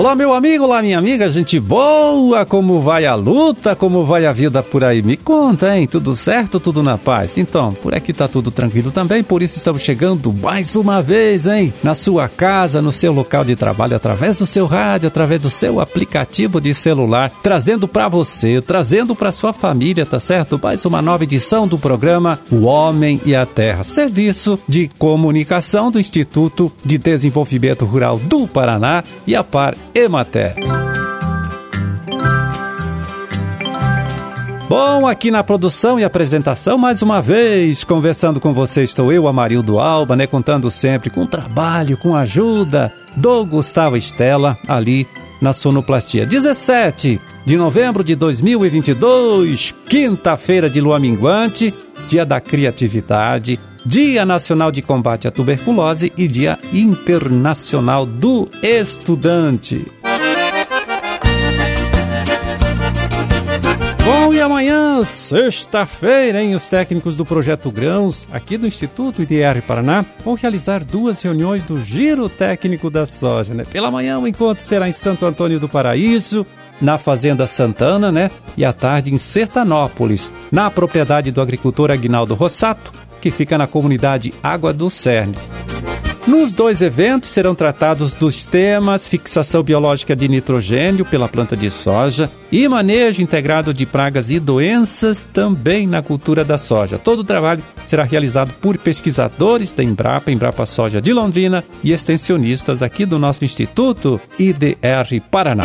Olá, meu amigo, olá, minha amiga, gente boa, como vai a luta, como vai a vida por aí? Me conta, hein? Tudo certo, tudo na paz? Então, por aqui tá tudo tranquilo também, por isso estamos chegando mais uma vez, hein? Na sua casa, no seu local de trabalho, através do seu rádio, através do seu aplicativo de celular, trazendo para você, trazendo para sua família, tá certo? Mais uma nova edição do programa O Homem e a Terra, serviço de comunicação do Instituto de Desenvolvimento Rural do Paraná e a Par Emater. Bom, aqui na produção e apresentação, mais uma vez, conversando com você, estou eu, Amarildo Alba, né? Contando sempre com trabalho, com ajuda do Gustavo Estela, ali na Sonoplastia. 17 de novembro de 2022, quinta-feira de lua minguante, dia da criatividade, Dia Nacional de Combate à Tuberculose e Dia Internacional do Estudante. Bom, e amanhã, sexta-feira, hein, os técnicos do Projeto Grãos, aqui do Instituto IDR Paraná, vão realizar duas reuniões do Giro Técnico da Soja. Né? Pela manhã, o encontro será em Santo Antônio do Paraíso, na Fazenda Santana, né? E à tarde em Sertanópolis, na propriedade do agricultor Agnaldo Rossato, que fica na comunidade Água do Cerne. Nos dois eventos serão tratados dos temas fixação biológica de nitrogênio pela planta de soja e manejo integrado de pragas e doenças também na cultura da soja. Todo o trabalho será realizado por pesquisadores da Embrapa, Embrapa Soja de Londrina e extensionistas aqui do nosso Instituto IDR Paraná.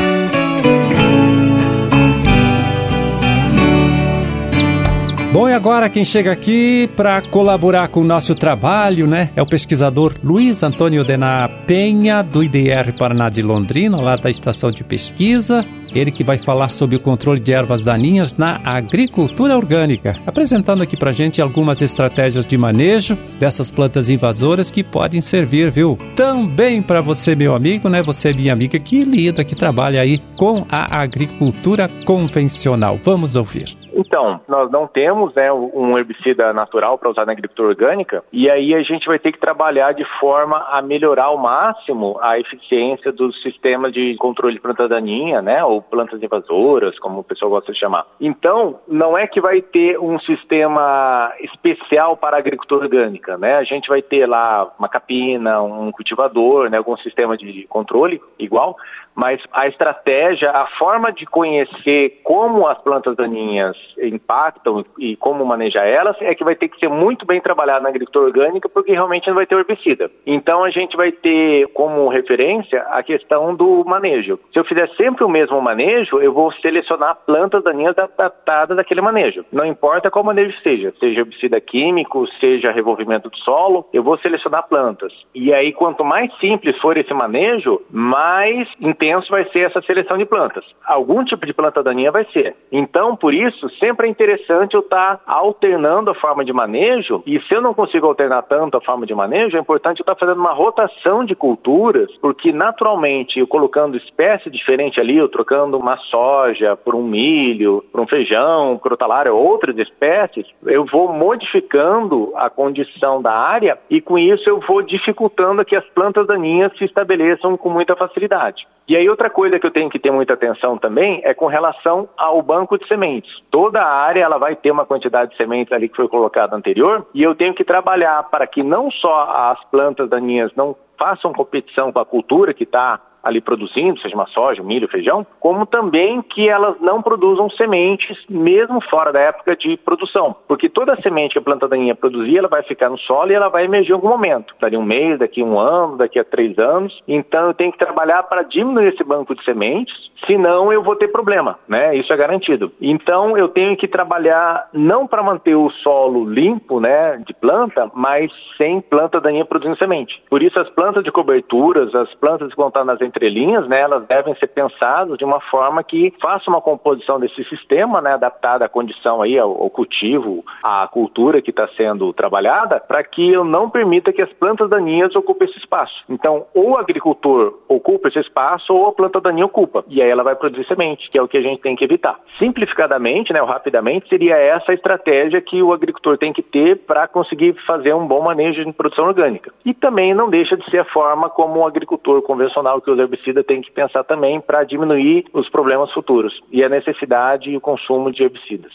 Bom, e agora quem chega aqui para colaborar com o nosso trabalho, né, é o pesquisador Luiz Antônio Dená Penha, do IDR Paraná de Londrina, lá da estação de pesquisa. Ele que vai falar sobre o controle de ervas daninhas na agricultura orgânica, apresentando aqui para gente algumas estratégias de manejo dessas plantas invasoras que podem servir, viu? Também para você, meu amigo, né? Você, minha amiga, que lida, que trabalha aí com a agricultura convencional. Vamos ouvir. Então, nós não temos né, um herbicida natural para usar na agricultura orgânica e aí a gente vai ter que trabalhar de forma a melhorar ao máximo a eficiência dos sistemas de controle de planta daninha, né, ou plantas invasoras, como o pessoal gosta de chamar. Então, não é que vai ter um sistema especial para a agricultura orgânica, né? A gente vai ter lá uma capina, um cultivador, né, algum sistema de controle igual, mas a estratégia, a forma de conhecer como as plantas daninhas impactam e como manejar elas é que vai ter que ser muito bem trabalhado na agricultura orgânica porque realmente não vai ter herbicida. Então a gente vai ter como referência a questão do manejo. Se eu fizer sempre o mesmo manejo, eu vou selecionar plantas daninhas adaptadas daquele manejo. Não importa qual manejo seja, seja herbicida químico, seja revolvimento do solo, eu vou selecionar plantas. E aí quanto mais simples for esse manejo, mais intenso vai ser essa seleção de plantas. Algum tipo de planta daninha vai ser. Então, por isso, sempre é interessante eu estar tá alternando a forma de manejo, e se eu não consigo alternar tanto a forma de manejo, é importante eu estar tá fazendo uma rotação de culturas, porque naturalmente, eu colocando espécie diferente ali, eu trocando uma soja por um milho, por um feijão, crotalária, outras espécies, eu vou modificando a condição da área e com isso eu vou dificultando que as plantas daninhas se estabeleçam com muita facilidade. E aí outra coisa que eu tenho que ter muita atenção também é com relação ao banco de sementes. Toda a área ela vai ter uma quantidade de sementes ali que foi colocada anterior e eu tenho que trabalhar para que não só as plantas daninhas não façam competição com a cultura que está ali produzindo, seja uma soja, milho, feijão, como também que elas não produzam sementes, mesmo fora da época de produção. Porque toda semente que a planta daninha produzir, ela vai ficar no solo e ela vai emergir em algum momento. Daqui um mês, daqui um ano, daqui a três anos. Então eu tenho que trabalhar para diminuir esse banco de sementes, senão eu vou ter problema, né? Isso é garantido. Então eu tenho que trabalhar não para manter o solo limpo, né, de planta, mas sem planta daninha produzindo semente. Por isso as plantas de coberturas, as plantas que vão estar nas entrelinhas, né, elas devem ser pensadas de uma forma que faça uma composição desse sistema, né, adaptada à condição aí, ao, ao cultivo, à cultura que está sendo trabalhada, para que eu não permita que as plantas daninhas ocupem esse espaço. Então, ou o agricultor ocupa esse espaço, ou a planta daninha ocupa. E aí ela vai produzir semente, que é o que a gente tem que evitar. Simplificadamente, né, ou rapidamente, seria essa a estratégia que o agricultor tem que ter para conseguir fazer um bom manejo de produção orgânica. E também não deixa de ser a forma como o agricultor convencional que usa herbicida tem que pensar também para diminuir os problemas futuros e a necessidade e o consumo de herbicidas.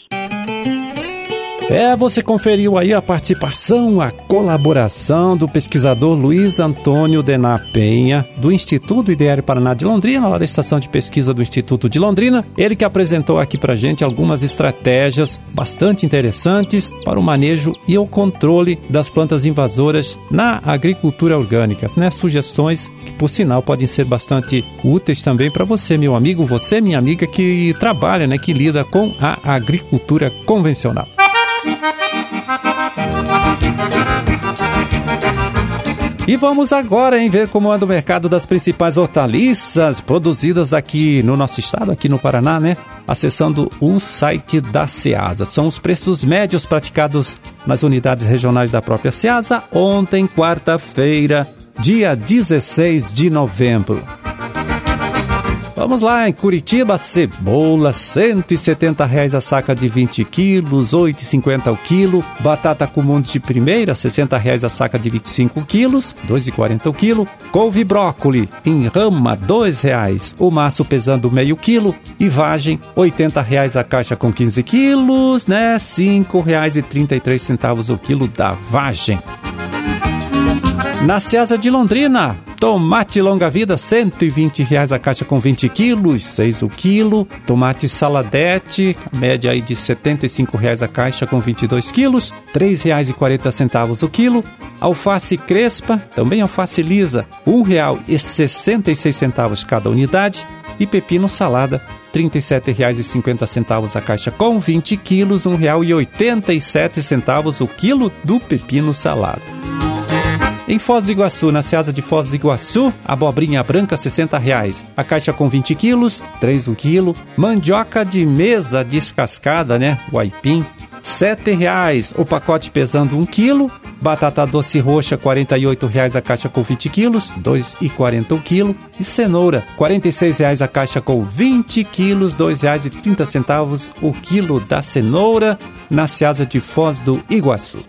É, você conferiu aí a participação, a colaboração do pesquisador Luiz Antônio Dená Penha, do Instituto IDR Paraná de Londrina, lá da estação de pesquisa do Instituto de Londrina. Ele que apresentou aqui pra gente algumas estratégias bastante interessantes para o manejo e o controle das plantas invasoras na agricultura orgânica, né? Sugestões que, por sinal, podem ser bastante úteis também para você, meu amigo, você, minha amiga, que trabalha, né, que lida com a agricultura convencional. E vamos agora em ver como anda o mercado das principais hortaliças produzidas aqui no nosso estado, aqui no Paraná, né? Acessando o site da Ceasa. São os preços médios praticados nas unidades regionais da própria Ceasa ontem, quarta-feira, dia 16 de novembro. Vamos lá, em Curitiba, cebola, 170 reais a saca de 20 quilos, R$ 8,50 o quilo. Batata comum de primeira, 60 reais a saca de 25 quilos, R$ 2,40 o quilo. Couve brócoli, em rama, R$ reais. O maço pesando meio quilo. E vagem, 80 reais a caixa com 15 quilos, né? R$ 5,33 o quilo da vagem. Na Ceasa de Londrina, tomate longa-vida, 120 reais a caixa com 20 quilos, 6 o quilo. Tomate saladete, média aí de 75 reais a caixa com 22 quilos, R$ 3,40 o quilo. Alface crespa, também alface lisa, R$ 1,66 cada unidade. E pepino salada, R$ 37,50 a caixa com 20 quilos, R$ 1,87 o quilo do pepino salada. Em Foz do Iguaçu, na Ceasa de Foz do Iguaçu, abobrinha branca 60 reais. A caixa com 20 quilos, 3 o quilo. Mandioca de mesa descascada, né? O aipim, R$ reais. O pacote pesando 1 quilo. Batata doce roxa, 48 reais a caixa com 20 quilos, R$ 2,40 o quilo. E cenoura, 46 reais a caixa com 20 quilos, R$ 2,30 o quilo da cenoura, na Ceasa de Foz do Iguaçu.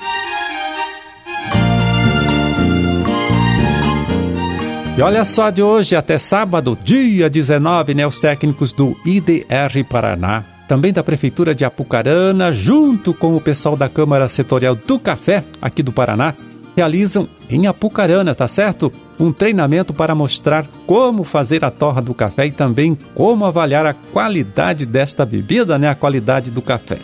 E olha só de hoje até sábado, dia 19, né, os técnicos do IDR Paraná, também da Prefeitura de Apucarana, junto com o pessoal da Câmara Setorial do Café, aqui do Paraná, realizam em Apucarana, tá certo? Um treinamento para mostrar como fazer a torra do café e também como avaliar a qualidade desta bebida, né? A qualidade do café.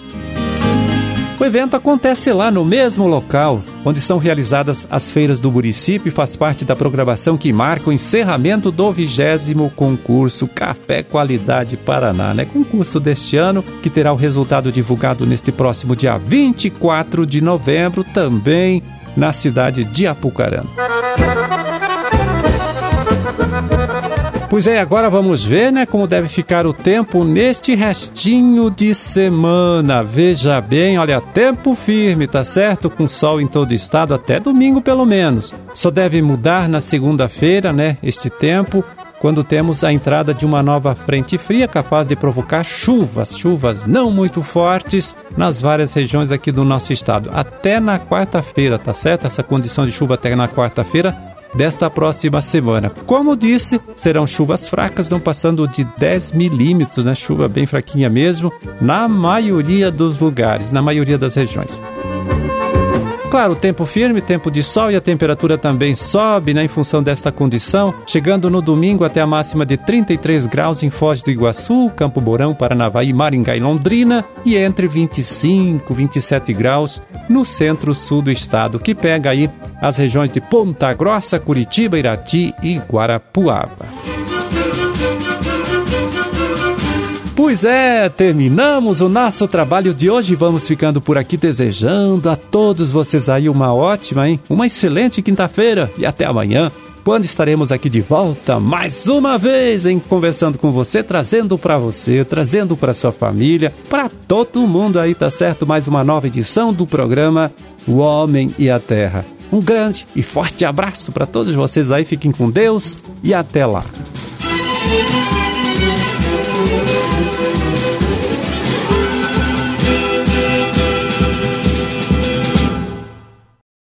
O evento acontece lá no mesmo local onde são realizadas as feiras do município e faz parte da programação que marca o encerramento do vigésimo concurso Café Qualidade Paraná, né? Concurso deste ano que terá o resultado divulgado neste próximo dia 24 de novembro, também na cidade de Apucarana. Pois é, agora vamos ver, né, como deve ficar o tempo neste restinho de semana. Veja bem, olha, tempo firme, tá certo? Com sol em todo o estado até domingo pelo menos. Só deve mudar na segunda-feira, né, este tempo, quando temos a entrada de uma nova frente fria capaz de provocar chuvas, chuvas não muito fortes nas várias regiões aqui do nosso estado. Até na quarta-feira, tá certo? Essa condição de chuva até na quarta-feira desta próxima semana. Como disse, serão chuvas fracas, não passando de 10 milímetros, né? Chuva bem fraquinha mesmo, na maioria dos lugares, na maioria das regiões. Claro, tempo firme, tempo de sol e a temperatura também sobe né, em função desta condição, chegando no domingo até a máxima de 33 graus em Foz do Iguaçu, Campo Mourão, Paranavaí, Maringá e Londrina, e entre 25 e 27 graus no centro-sul do estado, que pega aí as regiões de Ponta Grossa, Curitiba, Irati e Guarapuava. Pois é, terminamos o nosso trabalho de hoje. Vamos ficando por aqui desejando a todos vocês aí uma ótima, hein? Uma excelente quinta-feira e até amanhã quando estaremos aqui de volta mais uma vez em conversando com você, trazendo para você, trazendo para sua família, para todo mundo aí, tá certo? Mais uma nova edição do programa O Homem e a Terra. Um grande e forte abraço para todos vocês aí, fiquem com Deus e até lá.